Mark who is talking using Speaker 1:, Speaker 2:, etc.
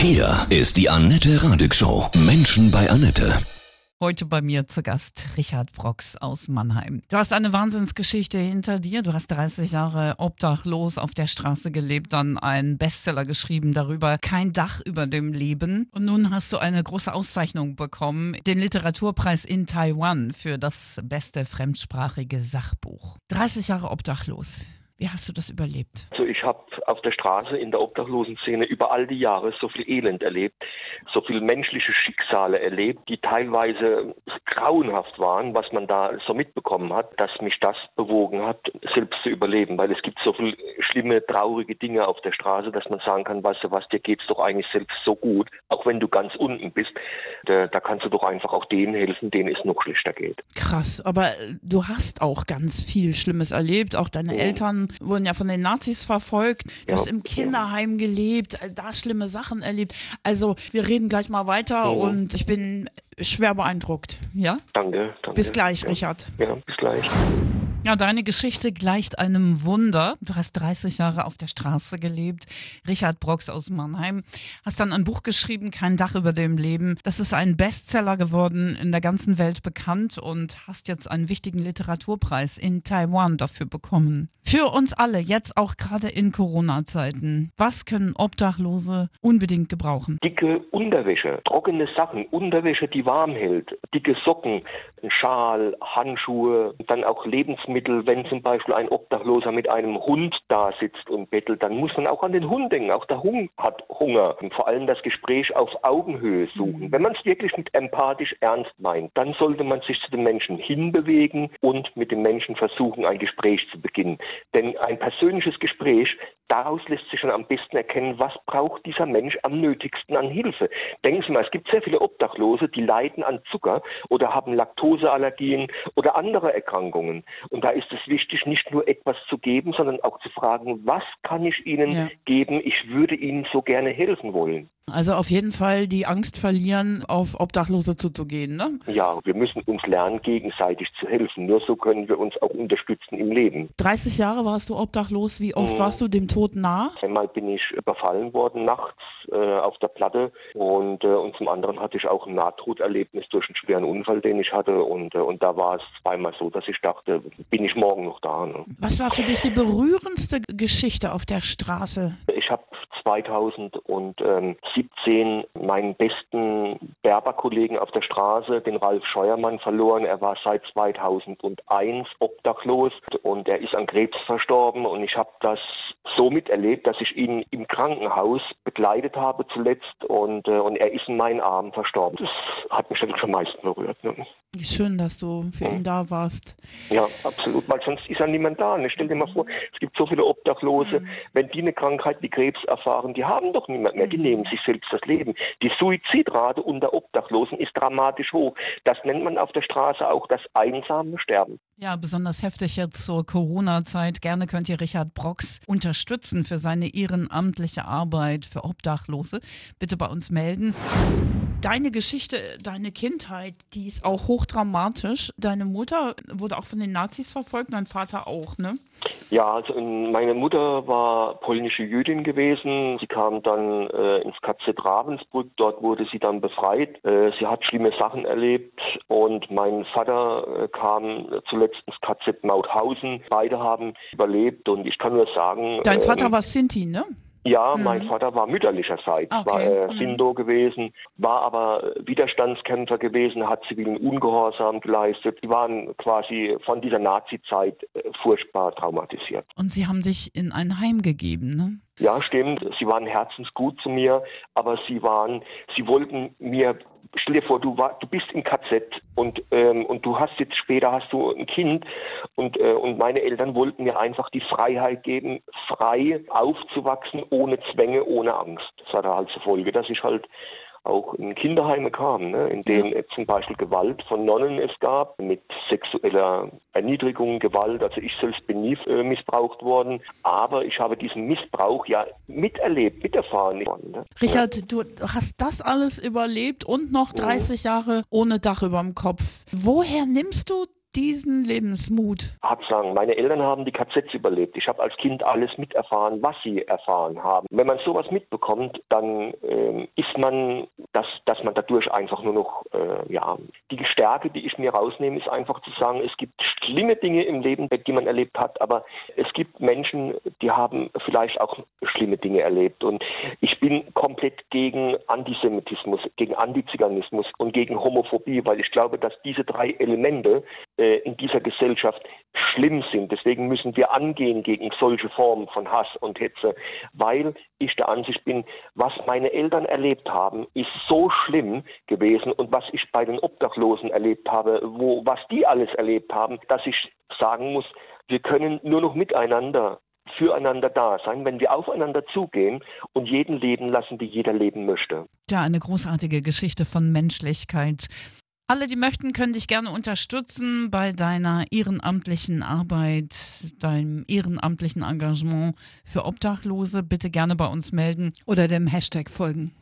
Speaker 1: Hier ist die Annette Radig Show. Menschen bei Annette.
Speaker 2: Heute bei mir zu Gast Richard Brox aus Mannheim. Du hast eine Wahnsinnsgeschichte hinter dir. Du hast 30 Jahre obdachlos auf der Straße gelebt, dann einen Bestseller geschrieben darüber, kein Dach über dem Leben. Und nun hast du eine große Auszeichnung bekommen, den Literaturpreis in Taiwan für das beste fremdsprachige Sachbuch. 30 Jahre obdachlos. Wie hast du das überlebt?
Speaker 3: Also ich habe auf der Straße in der Obdachlosenszene über all die Jahre so viel Elend erlebt, so viele menschliche Schicksale erlebt, die teilweise grauenhaft waren, was man da so mitbekommen hat, dass mich das bewogen hat, selbst zu überleben, weil es gibt so viele schlimme, traurige Dinge auf der Straße, dass man sagen kann, weißt du was, dir geht's doch eigentlich selbst so gut, auch wenn du ganz unten bist, da, da kannst du doch einfach auch denen helfen, denen es noch schlechter geht.
Speaker 2: Krass, aber du hast auch ganz viel Schlimmes erlebt, auch deine
Speaker 3: Mhm.
Speaker 2: Eltern wurden ja von den Nazis verfolgt. Du
Speaker 3: Ja,
Speaker 2: hast im Kinderheim gelebt, äh, da schlimme Sachen erlebt. Also, wir reden gleich mal weiter
Speaker 3: Mhm.
Speaker 2: und ich bin schwer beeindruckt. Ja?
Speaker 3: Danke, danke.
Speaker 2: Bis gleich,
Speaker 3: ja.
Speaker 2: Richard.
Speaker 3: Ja, bis gleich.
Speaker 2: Ja, deine Geschichte gleicht einem Wunder. Du hast 30 Jahre auf der Straße gelebt. Richard Brox aus Mannheim. Hast dann ein Buch geschrieben, Kein Dach über dem Leben. Das ist ein Bestseller geworden, in der ganzen Welt bekannt und hast jetzt einen wichtigen Literaturpreis in Taiwan dafür bekommen. Für uns alle, jetzt auch gerade in Corona-Zeiten. Was können Obdachlose unbedingt gebrauchen?
Speaker 3: Dicke Unterwäsche, trockene Sachen, Unterwäsche, die warm hält, dicke Socken, Schal, Handschuhe, dann auch Lebensmittel. Wenn zum Beispiel ein Obdachloser mit einem Hund da sitzt und bettelt, dann muss man auch an den Hund denken. Auch der Hund hat Hunger. Und vor allem das Gespräch auf Augenhöhe suchen. Wenn man es wirklich mit empathisch ernst meint, dann sollte man sich zu den Menschen hinbewegen und mit den Menschen versuchen, ein Gespräch zu beginnen. Denn ein persönliches Gespräch, daraus lässt sich schon am besten erkennen, was braucht dieser Mensch am nötigsten an Hilfe. Denken Sie mal, es gibt sehr viele Obdachlose, die leiden an Zucker oder haben Laktoseallergien oder andere Erkrankungen. Und da ist es wichtig, nicht nur etwas zu geben, sondern auch zu fragen, was kann ich Ihnen
Speaker 2: Ja.
Speaker 3: geben? Ich würde Ihnen so gerne helfen wollen.
Speaker 2: Also auf jeden Fall die Angst verlieren, auf Obdachlose zuzugehen, ne?
Speaker 3: Ja, wir müssen uns lernen, gegenseitig zu helfen. Nur so können wir uns auch unterstützen im Leben.
Speaker 2: 30 Jahre warst du obdachlos. Wie oft
Speaker 3: Mhm.
Speaker 2: warst du dem Tod nah?
Speaker 3: Einmal bin ich überfallen worden nachts äh, auf der Platte und, äh, und zum anderen hatte ich auch ein Nahtoderlebnis durch einen schweren Unfall, den ich hatte und, äh, und da war es zweimal so, dass ich dachte, bin ich morgen noch da. Ne?
Speaker 2: Was war für dich die berührendste Geschichte auf der Straße?
Speaker 3: Ich habe 2017 meinen besten Berberkollegen auf der Straße, den Ralf Scheuermann, verloren. Er war seit 2001 obdachlos und er ist an Krebs verstorben und ich habe das so miterlebt, dass ich ihn im Krankenhaus begleitet habe zuletzt und, äh, und er ist in meinen Armen verstorben. Das hat mich natürlich am meisten berührt. Ne?
Speaker 2: Schön, dass du für ihn da warst.
Speaker 3: Ja, absolut, weil sonst ist ja niemand da. Ne? Stell dir mal vor, es gibt so viele Obdachlose, wenn die eine Krankheit wie Krebs erfahren, die haben doch niemand mehr, die nehmen sich selbst das Leben. Die Suizidrate unter Obdachlosen ist dramatisch hoch. Das nennt man auf der Straße auch das einsame Sterben.
Speaker 2: Ja, besonders heftig jetzt zur Corona-Zeit. Gerne könnt ihr Richard Brox unterstützen für seine ehrenamtliche Arbeit für Obdachlose. Bitte bei uns melden. Deine Geschichte, deine Kindheit, die ist auch hochdramatisch. Deine Mutter wurde auch von den Nazis verfolgt, dein Vater auch, ne?
Speaker 3: Ja, also in, meine Mutter war polnische Jüdin gewesen. Sie kam dann äh, ins KZ Ravensbrück. Dort wurde sie dann befreit. Äh, sie hat schlimme Sachen erlebt und mein Vater äh, kam zuletzt ins KZ Mauthausen. Beide haben überlebt und ich kann nur sagen.
Speaker 2: Dein
Speaker 3: ähm,
Speaker 2: Vater war Sinti, ne?
Speaker 3: Ja, mein Vater war mütterlicherseits,
Speaker 2: Okay.
Speaker 3: war äh,
Speaker 2: Mhm.
Speaker 3: Sindo gewesen, war aber Widerstandskämpfer gewesen, hat zivilen Ungehorsam geleistet. Die waren quasi von dieser Nazi-Zeit äh, furchtbar traumatisiert.
Speaker 2: Und sie haben dich in ein Heim gegeben, ne?
Speaker 3: Ja, stimmt. Sie waren herzensgut zu mir, aber sie waren, sie wollten mir, stell dir vor, du war, du bist im KZ und ähm, und du hast jetzt später hast du ein Kind und äh, und meine Eltern wollten mir einfach die Freiheit geben, frei aufzuwachsen, ohne Zwänge, ohne Angst. Das hatte halt zur Folge, dass ich halt auch in Kinderheime kam, ne, in denen es zum Beispiel Gewalt von Nonnen es gab, mit sexueller Erniedrigung, Gewalt. Also ich selbst bin nie äh, missbraucht worden, aber ich habe diesen Missbrauch ja miterlebt, miterfahren. Ne?
Speaker 2: Richard, du hast das alles überlebt und noch 30 Jahre ohne Dach über dem Kopf. Woher nimmst du diesen Lebensmut?
Speaker 3: Hart sagen, meine Eltern haben die KZs überlebt. Ich habe als Kind alles miterfahren, was sie erfahren haben. Wenn man sowas mitbekommt, dann äh, ist man, dass, dass man dadurch einfach nur noch, äh, ja, die Stärke, die ich mir rausnehme, ist einfach zu sagen, es gibt schlimme Dinge im Leben, die man erlebt hat, aber es gibt Menschen, die haben vielleicht auch schlimme Dinge erlebt. Und ich bin komplett gegen Antisemitismus, gegen Antiziganismus und gegen Homophobie, weil ich glaube, dass diese drei Elemente in dieser Gesellschaft schlimm sind. Deswegen müssen wir angehen gegen solche Formen von Hass und Hetze, weil ich der Ansicht bin, was meine Eltern erlebt haben, ist so schlimm gewesen und was ich bei den Obdachlosen erlebt habe, wo was die alles erlebt haben, dass ich sagen muss, wir können nur noch miteinander füreinander da sein, wenn wir aufeinander zugehen und jeden leben lassen, wie jeder leben möchte.
Speaker 2: Ja, eine großartige Geschichte von Menschlichkeit. Alle, die möchten, können dich gerne unterstützen bei deiner ehrenamtlichen Arbeit, deinem ehrenamtlichen Engagement für Obdachlose. Bitte gerne bei uns melden oder dem Hashtag folgen.